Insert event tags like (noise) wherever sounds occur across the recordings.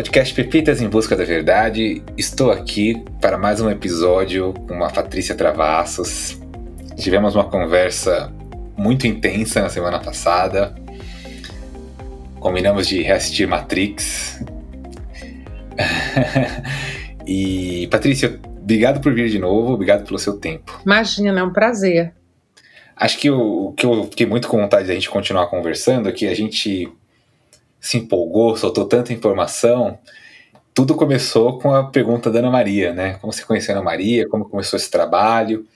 Podcast Pepitas em Busca da Verdade. Estou aqui para mais um episódio com a Patrícia Travassos. Tivemos uma conversa muito intensa na semana passada. Combinamos de reassistir Matrix. (laughs) e, Patrícia, obrigado por vir de novo, obrigado pelo seu tempo. Imagina, é um prazer. Acho que o que eu fiquei muito com vontade de a gente continuar conversando é que a gente se empolgou, soltou tanta informação. Tudo começou com a pergunta da Ana Maria, né? Como você conheceu a Ana Maria, como começou esse trabalho.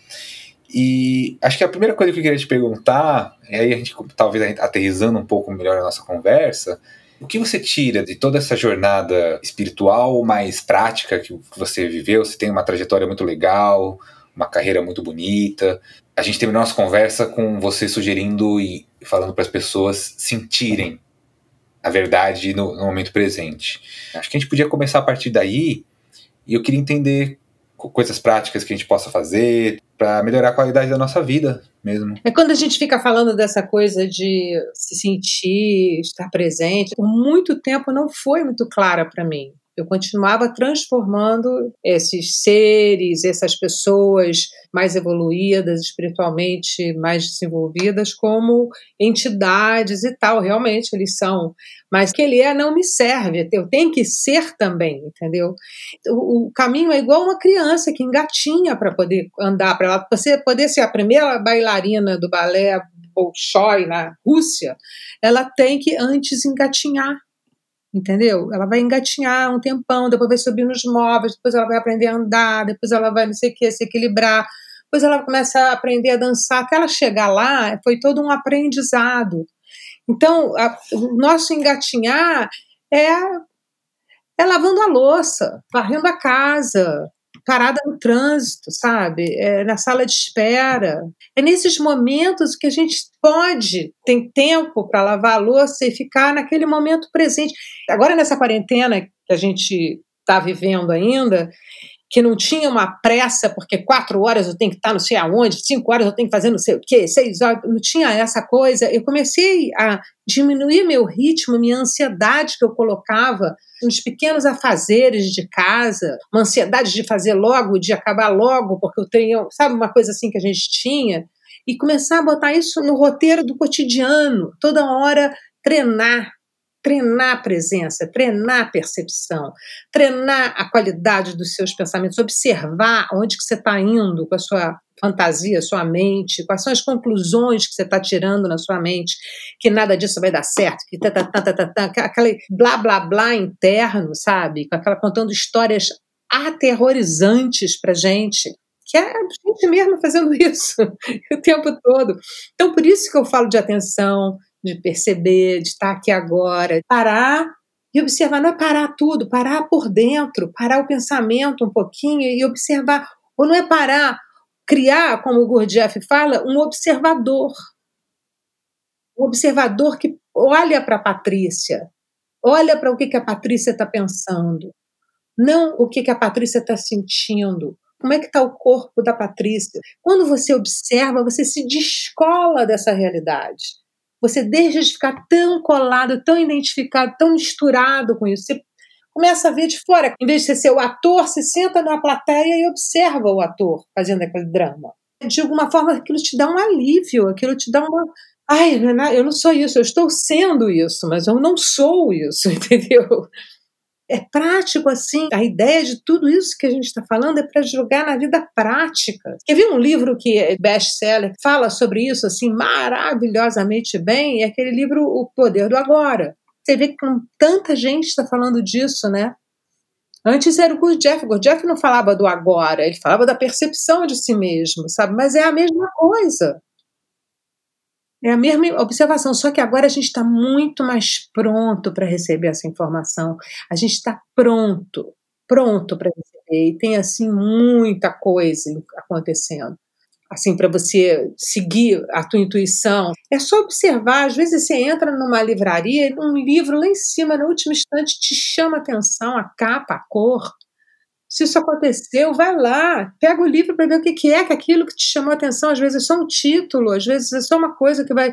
E acho que a primeira coisa que eu queria te perguntar, e aí a gente talvez aterrizando um pouco melhor a nossa conversa, o que você tira de toda essa jornada espiritual mais prática que você viveu? Você tem uma trajetória muito legal, uma carreira muito bonita. A gente terminou nossa conversa com você sugerindo e falando para as pessoas sentirem a verdade no, no, momento presente. Acho que a gente podia começar a partir daí e eu queria entender coisas práticas que a gente possa fazer para melhorar a qualidade da nossa vida mesmo. É quando a gente fica falando dessa coisa de se sentir, estar presente, por muito tempo não foi muito clara para mim. Eu continuava transformando esses seres, essas pessoas mais evoluídas, espiritualmente mais desenvolvidas, como entidades e tal. Realmente eles são. Mas que ele é não me serve. Eu tenho que ser também, entendeu? O, o caminho é igual uma criança que engatinha para poder andar para lá. Você poder ser a primeira bailarina do balé Bolshoi na Rússia, ela tem que antes engatinhar entendeu? Ela vai engatinhar um tempão, depois vai subir nos móveis, depois ela vai aprender a andar, depois ela vai não sei o que, se equilibrar, depois ela começa a aprender a dançar, até ela chegar lá, foi todo um aprendizado. Então, a, o nosso engatinhar é, é lavando a louça, varrendo a casa, parada no trânsito, sabe? É na sala de espera. É nesses momentos que a gente pode, tem tempo para lavar a louça e ficar naquele momento presente. Agora, nessa quarentena que a gente está vivendo ainda, que não tinha uma pressa, porque quatro horas eu tenho que estar não sei aonde, cinco horas eu tenho que fazer não sei o quê, seis horas, não tinha essa coisa. Eu comecei a diminuir meu ritmo, minha ansiedade que eu colocava nos pequenos afazeres de casa, uma ansiedade de fazer logo, de acabar logo, porque eu tenho, sabe, uma coisa assim que a gente tinha, e começar a botar isso no roteiro do cotidiano, toda hora treinar, treinar a presença, treinar a percepção, treinar a qualidade dos seus pensamentos, observar onde que você está indo com a sua fantasia, sua mente, quais são as conclusões que você está tirando na sua mente, que nada disso vai dar certo, que tá, tá, tá, tá, tá, aquele blá blá blá interno, sabe? Aquela contando histórias aterrorizantes para gente, que é a gente mesmo fazendo (laughs) isso o tempo todo. Então, por isso que eu falo de atenção, de perceber, de estar aqui agora, parar e observar, não é parar tudo, parar por dentro, parar o pensamento um pouquinho e observar, ou não é parar criar, como o Gurdjieff fala, um observador. Um observador que olha para a Patrícia, olha para o que, que a Patrícia está pensando, não o que, que a Patrícia está sentindo. Como é que está o corpo da Patrícia? Quando você observa, você se descola dessa realidade. Você deixa de ficar tão colado, tão identificado, tão misturado com isso. Você começa a ver de fora. Em vez de ser o ator, se senta na plateia e observa o ator fazendo aquele drama. De alguma forma, aquilo te dá um alívio, aquilo te dá uma. Ai, eu não sou isso, eu estou sendo isso, mas eu não sou isso, (laughs) entendeu? É prático assim. A ideia de tudo isso que a gente está falando é para jogar na vida prática. Quer ver um livro que é best-seller, fala sobre isso assim maravilhosamente bem? É aquele livro O Poder do Agora. Você vê que tanta gente está falando disso, né? Antes era o Gurdjieff. Gurdjieff não falava do agora, ele falava da percepção de si mesmo, sabe? Mas é a mesma coisa. É a mesma observação, só que agora a gente está muito mais pronto para receber essa informação. A gente está pronto, pronto para receber. E tem, assim, muita coisa acontecendo assim, para você seguir a tua intuição. É só observar. Às vezes você entra numa livraria e um livro lá em cima, no último instante, te chama a atenção, a capa, a cor. Se isso aconteceu, vai lá, pega o livro para ver o que, que é que aquilo que te chamou a atenção. Às vezes é só um título, às vezes é só uma coisa que vai.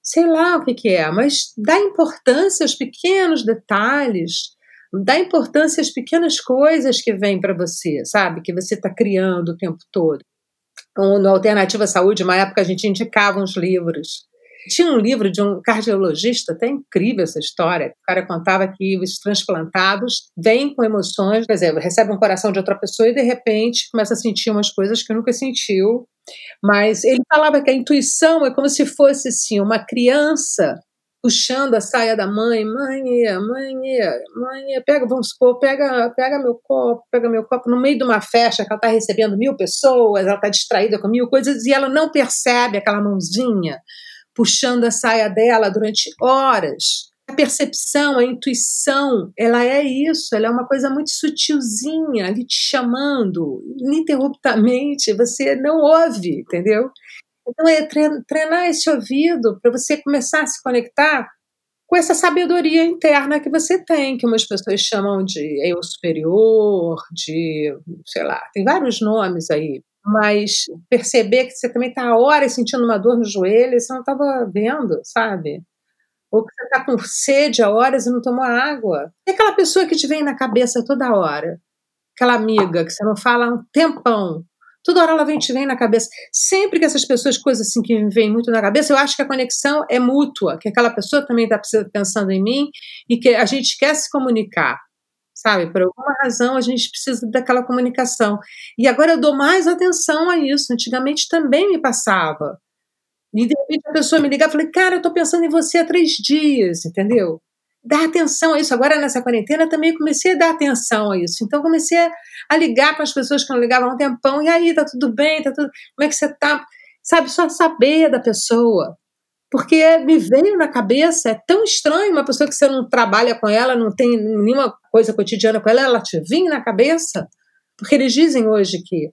Sei lá o que, que é, mas dá importância aos pequenos detalhes, Dá importância às pequenas coisas que vêm para você, sabe? Que você está criando o tempo todo. No Alternativa Saúde, uma época a gente indicava uns livros. Tinha um livro de um cardiologista, até incrível essa história. O cara contava que os transplantados vêm com emoções, por exemplo, recebe um coração de outra pessoa e de repente começa a sentir umas coisas que nunca sentiu. Mas ele falava que a intuição é como se fosse assim, uma criança puxando a saia da mãe, mãe, mãe, mãe, pega, vamos supor, pega, pega meu copo, pega meu copo no meio de uma festa que ela está recebendo mil pessoas, ela está distraída com mil coisas e ela não percebe aquela mãozinha puxando a saia dela durante horas. A percepção, a intuição, ela é isso, ela é uma coisa muito sutilzinha, ali te chamando, ininterruptamente, você não ouve, entendeu? Então, é treinar esse ouvido para você começar a se conectar com essa sabedoria interna que você tem, que umas pessoas chamam de eu superior, de, sei lá, tem vários nomes aí, mas perceber que você também está horas sentindo uma dor no joelho e você não estava vendo, sabe? Ou que você está com sede há horas e não tomou água. E aquela pessoa que te vem na cabeça toda hora? Aquela amiga que você não fala há um tempão, Toda hora ela vem, te vem na cabeça. Sempre que essas pessoas, coisas assim que me vêm muito na cabeça, eu acho que a conexão é mútua, que aquela pessoa também está pensando em mim e que a gente quer se comunicar. Sabe, por alguma razão a gente precisa daquela comunicação. E agora eu dou mais atenção a isso. Antigamente também me passava. E de repente a pessoa me ligar e falei, cara, eu estou pensando em você há três dias, entendeu? Dar atenção a isso. Agora, nessa quarentena, também comecei a dar atenção a isso. Então, comecei a ligar para as pessoas que não ligavam há um tempão. E aí, tá tudo bem? Tá tudo... Como é que você tá? Sabe, só saber da pessoa. Porque me veio na cabeça, é tão estranho uma pessoa que você não trabalha com ela, não tem nenhuma coisa cotidiana com ela, ela te vinha na cabeça. Porque eles dizem hoje que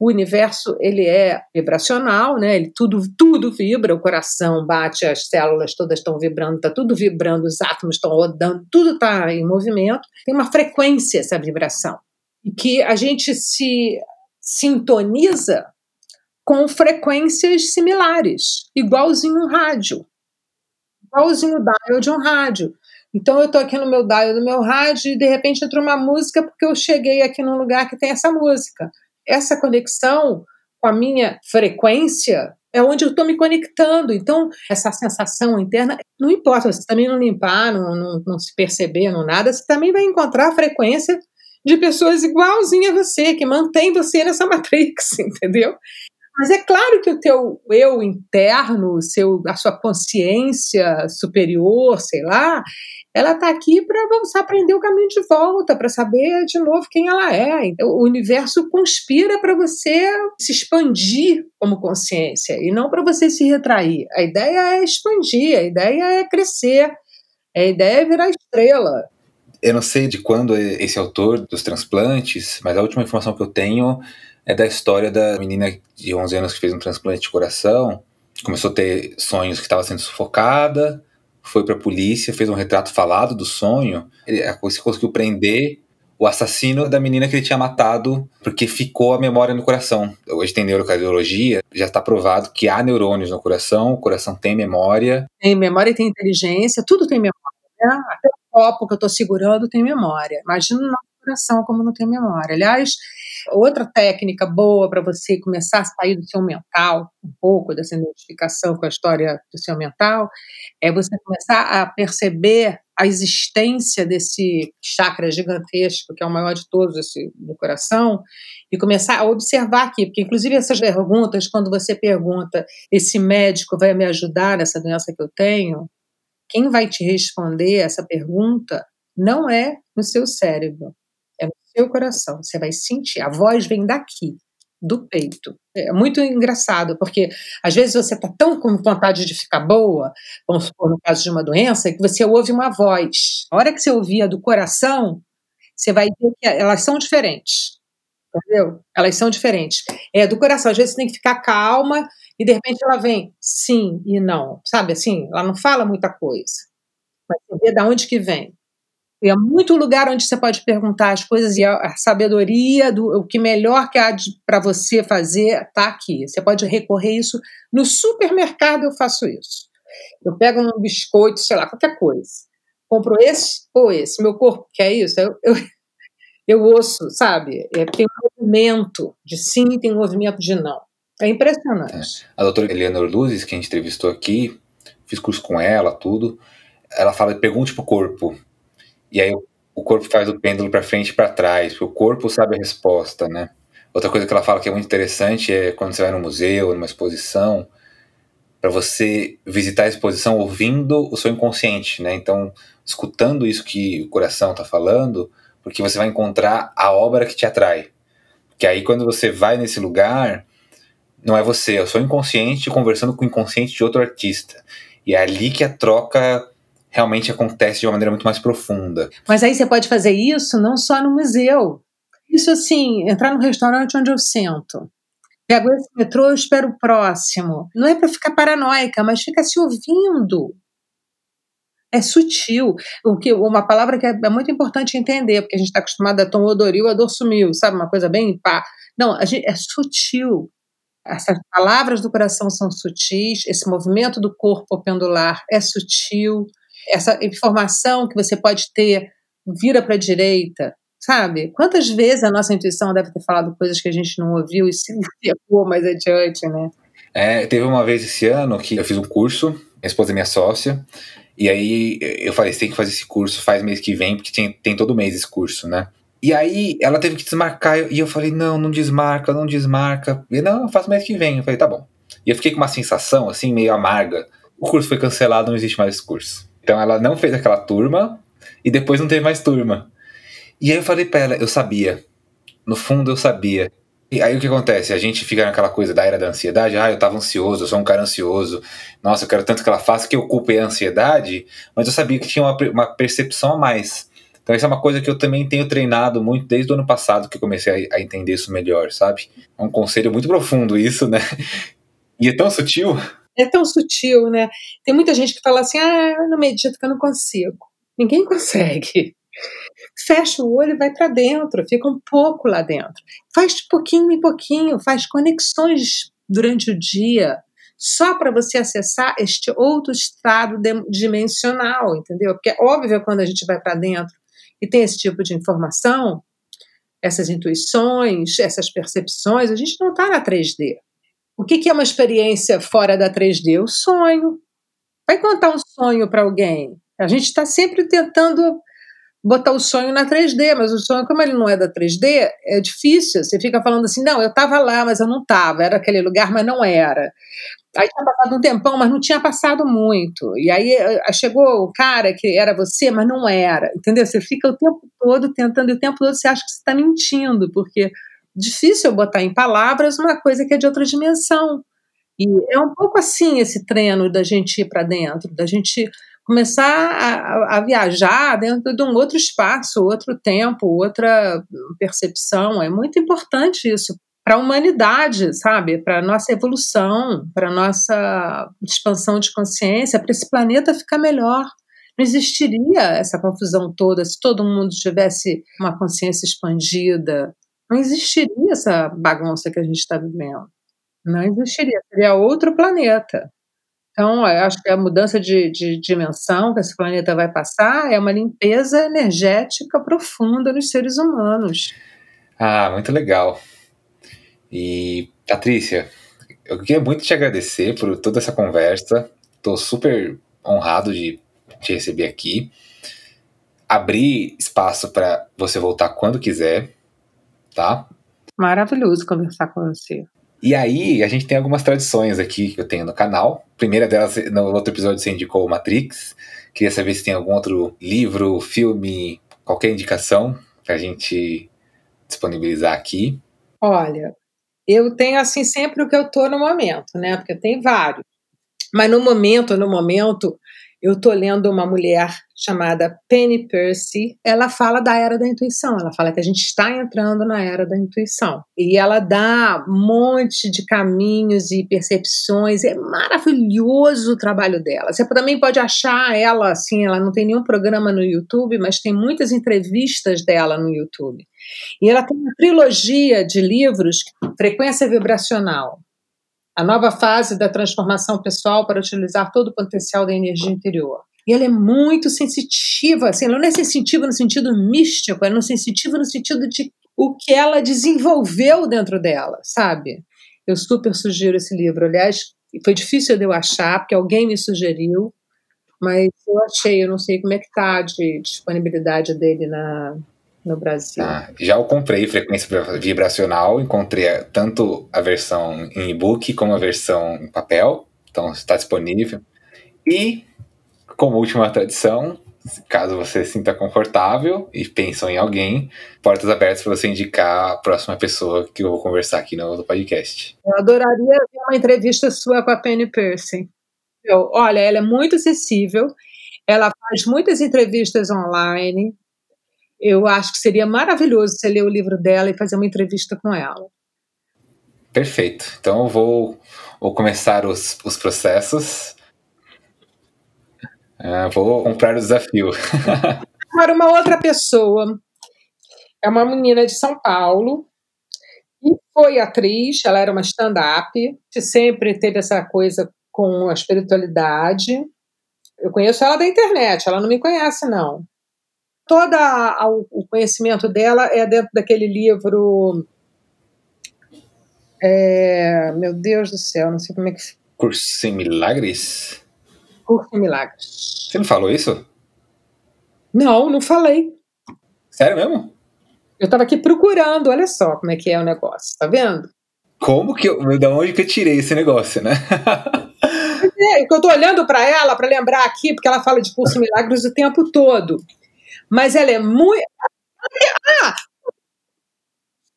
o universo ele é vibracional, né? Ele tudo tudo vibra, o coração bate, as células todas estão vibrando, está tudo vibrando, os átomos estão rodando, tudo está em movimento. Tem uma frequência essa vibração e que a gente se sintoniza com frequências similares, igualzinho um rádio, igualzinho o dial de um rádio. Então eu estou aqui no meu dial do meu rádio e de repente entra uma música porque eu cheguei aqui num lugar que tem essa música essa conexão com a minha frequência é onde eu estou me conectando. Então, essa sensação interna, não importa, você também não limpar, não, não, não se perceber, não nada, você também vai encontrar a frequência de pessoas igualzinha a você, que mantém você nessa (laughs) matrix, entendeu? Mas é claro que o teu eu interno, seu, a sua consciência superior, sei lá, ela está aqui para você aprender o caminho de volta, para saber de novo quem ela é. Então, o universo conspira para você se expandir como consciência e não para você se retrair. A ideia é expandir, a ideia é crescer, a ideia é virar estrela. Eu não sei de quando é esse autor dos transplantes, mas a última informação que eu tenho é da história da menina de 11 anos que fez um transplante de coração. Começou a ter sonhos que estava sendo sufocada, foi para a polícia, fez um retrato falado do sonho. Ele conseguiu prender o assassino da menina que ele tinha matado, porque ficou a memória no coração. Hoje tem neurocardiologia, já está provado que há neurônios no coração, o coração tem memória. Tem memória e tem inteligência, tudo tem memória. Né? Até o copo que eu estou segurando tem memória. Imagina como não tem memória. Aliás, Outra técnica boa para você começar a sair do seu mental, um pouco dessa identificação com a história do seu mental, é você começar a perceber a existência desse chakra gigantesco, que é o maior de todos, esse do coração, e começar a observar aqui, porque inclusive essas perguntas, quando você pergunta, esse médico vai me ajudar nessa doença que eu tenho, quem vai te responder essa pergunta não é no seu cérebro, seu coração. Você vai sentir. A voz vem daqui, do peito. É muito engraçado, porque às vezes você está tão com vontade de ficar boa, vamos supor, no caso de uma doença, que você ouve uma voz. A hora que você ouvir a do coração, você vai ver que elas são diferentes. Entendeu? Elas são diferentes. É do coração, às vezes você tem que ficar calma e de repente ela vem sim e não. Sabe assim? Ela não fala muita coisa. Mas você vê de onde que vem. É muito lugar onde você pode perguntar as coisas e a, sabedoria do o que melhor que há para você fazer está aqui. Você pode recorrer isso no supermercado. Eu faço isso. Eu pego um biscoito, sei lá, qualquer coisa. compro esse ou esse. Meu corpo quer isso. Eu, eu, (laughs) eu ouço, sabe? É, tem um movimento de sim, tem um movimento de não. É impressionante. É. A doutora Eleanor Luzes, que a gente entrevistou aqui, fiz curso com ela, tudo. Ela fala: pergunte pro corpo. E aí o corpo faz o pêndulo para frente e para trás, o corpo sabe a resposta, né? Outra coisa que ela fala que é muito interessante é quando você vai no museu, numa exposição, para você visitar a exposição ouvindo o seu inconsciente, né? Então, escutando isso que o coração está falando, porque você vai encontrar a obra que te atrai. Que aí quando você vai nesse lugar, não é você, é o seu inconsciente conversando com o inconsciente de outro artista. E é ali que a troca realmente acontece de uma maneira muito mais profunda. Mas aí você pode fazer isso não só no museu. Isso assim, entrar no restaurante onde eu sento. Pego esse metrô, eu espero o próximo. Não é para ficar paranoica, mas fica se ouvindo. É sutil. O que, uma palavra que é, é muito importante entender, porque a gente está acostumado a tom odoril, a dor sumiu, sabe? Uma coisa bem pá. Não, a gente, é sutil. Essas palavras do coração são sutis, esse movimento do corpo pendular é sutil, essa informação que você pode ter vira para a direita, sabe? Quantas vezes a nossa intuição deve ter falado coisas que a gente não ouviu e se ecoou mais adiante, né? É, teve uma vez esse ano que eu fiz um curso, minha esposa é minha sócia, e aí eu falei, você tem que fazer esse curso, faz mês que vem, porque tem, tem todo mês esse curso, né? E aí ela teve que desmarcar, e eu falei, não, não desmarca, não desmarca. E não, eu faço mês que vem. Eu falei, tá bom. E eu fiquei com uma sensação, assim, meio amarga. O curso foi cancelado, não existe mais esse curso. Então ela não fez aquela turma, e depois não teve mais turma. E aí eu falei pra ela, eu sabia. No fundo eu sabia. E aí o que acontece? A gente fica naquela coisa da era da ansiedade, ah, eu tava ansioso, eu sou um cara ansioso, nossa, eu quero tanto que ela faça que eu culpe a ansiedade, mas eu sabia que tinha uma, uma percepção a mais. Então isso é uma coisa que eu também tenho treinado muito desde o ano passado que eu comecei a, a entender isso melhor, sabe? É um conselho muito profundo isso, né? (laughs) E é tão sutil. É tão sutil, né? Tem muita gente que fala assim, ah, eu não medito que eu não consigo. Ninguém consegue fecha o olho e vai para dentro, fica um pouco lá dentro. Faz de pouquinho em pouquinho, faz conexões durante o dia, só para você acessar este outro estado dimensional, entendeu? Porque é óbvio quando a gente vai para dentro e tem esse tipo de informação, essas intuições, essas percepções, a gente não está na 3D. O que, que é uma experiência fora da 3D? O sonho. Vai contar um sonho para alguém. A gente está sempre tentando botar o sonho na 3D, mas o sonho, como ele não é da 3D, é difícil. Você fica falando assim, não, eu estava lá, mas eu não estava, era aquele lugar, mas não era. Aí tinha passado um tempão, mas não tinha passado muito. E aí eh, chegou o cara que era você, mas não era. Entendeu? Você fica o tempo todo tentando, e o tempo todo você acha que você está mentindo, porque difícil botar em palavras uma coisa que é de outra dimensão. E é um pouco assim esse treino da gente ir para dentro, da gente começar a, a, viajar dentro de um outro espaço, outro tempo, outra percepção. É muito importante isso para a humanidade, sabe? Para a nossa evolução, para a nossa expansão de consciência, para esse planeta ficar melhor. Não existiria essa confusão toda se todo mundo tivesse uma consciência expandida. Não existiria essa bagunça que a gente está vivendo. Não existiria. Seria outro planeta. Então, acho que a mudança de, de, dimensão que esse planeta vai passar é uma limpeza energética profunda nos seres humanos. Ah, muito legal. E, Patrícia, eu queria muito te agradecer por toda essa conversa. Estou super honrado de te receber aqui. Abrir espaço para você voltar quando quiser, tá? Maravilhoso conversar com você. E aí, a gente tem algumas tradições aqui que eu tenho no canal. A primeira delas, no outro episódio você indicou o Matrix. Queria saber se tem algum outro livro, filme, qualquer indicação para a gente disponibilizar aqui. Olha, eu tenho assim sempre o que eu tô no momento, né? Porque tem vários. Mas no momento, no momento, eu estou lendo uma mulher chamada Penny Percy. Ela fala da era da intuição. Ela fala que a gente está entrando na era da intuição. E ela dá um monte de caminhos e percepções. É maravilhoso o trabalho dela. Você também pode achar ela assim. Ela não tem nenhum programa no YouTube, mas tem muitas entrevistas dela no YouTube. E ela tem uma trilogia de livros, Frequência Vibracional, a nova fase da transformação pessoal para utilizar todo o potencial da energia interior. E ela é muito sensitiva, assim, ela não é sensitiva no sentido místico, ela é sensitiva no sentido de o que ela desenvolveu dentro dela, sabe? Eu super sugiro esse livro. Aliás, foi difícil de eu achar, porque alguém me sugeriu, mas eu achei, eu não sei como é que tá de disponibilidade dele na, no Brasil. Ah, já eu comprei frequência vibracional, encontrei tanto a versão em e-book como a versão em papel, então está disponível. E, como última tradição, caso você se sinta confortável e pensam em alguém, portas abertas para você indicar a próxima pessoa que eu vou conversar aqui no podcast. Eu adoraria ver uma entrevista sua com a Penny Percy. Eu, olha, ela é muito acessível, ela faz muitas entrevistas online. Eu acho que seria maravilhoso você ler o livro dela e fazer uma entrevista com ela. Perfeito. Então eu vou, vou começar os, os processos. É, vou comprar o desafio. (laughs) Agora, uma outra pessoa é uma menina de São Paulo e foi atriz, ela era uma stand-up, sempre teve essa coisa com a espiritualidade. Eu conheço ela da internet, ela não me conhece, não. Todo o conhecimento dela é dentro daquele livro. É, meu Deus do céu, não sei como é que. Curso em Milagres? Curso em Milagres. Você não falou isso? Não, não falei. Sério mesmo? Eu estava aqui procurando, olha só como é que é o negócio, tá vendo? Como que eu. Da onde que eu tirei esse negócio, né? (laughs) é, eu tô olhando para ela para lembrar aqui, porque ela fala de curso milagres o tempo todo. Mas ela é muito. Ah!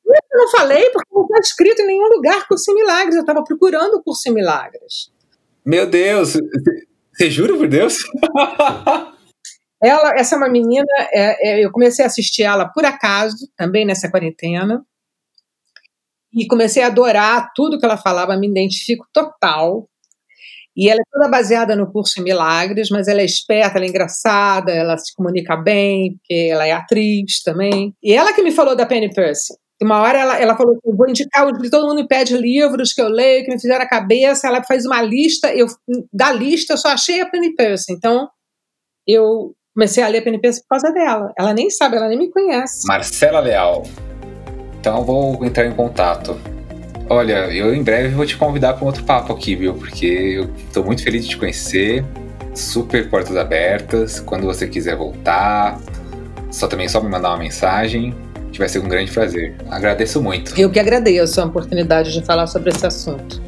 Eu não falei porque não está escrito em nenhum lugar curso em milagres. Eu estava procurando o curso em milagres. Meu Deus! Você jura por Deus? (laughs) ela, essa é uma menina, é, é, eu comecei a assistir ela por acaso, também nessa quarentena. E comecei a adorar tudo que ela falava, me identifico total. E ela é toda baseada no curso em milagres, mas ela é esperta, ela é engraçada, ela se comunica bem, porque ela é atriz também. E ela que me falou da Penny Percy. Uma hora ela, ela falou que eu vou indicar, todo mundo me pede livros que eu leio, que me fizeram a cabeça, ela faz uma lista, eu da lista eu só achei a Penny Percy. Então, eu comecei a ler a Penny Percy por causa dela. Ela nem sabe, ela nem me conhece. Marcela Leal. Então vou entrar em contato. Olha, eu em breve vou te convidar para um outro papo aqui, viu? Porque eu estou muito feliz de te conhecer. Super portas abertas. Quando você quiser voltar, só também só me mandar uma mensagem, que vai ser um grande prazer. Agradeço muito. Eu que agradeço a oportunidade de falar sobre esse assunto.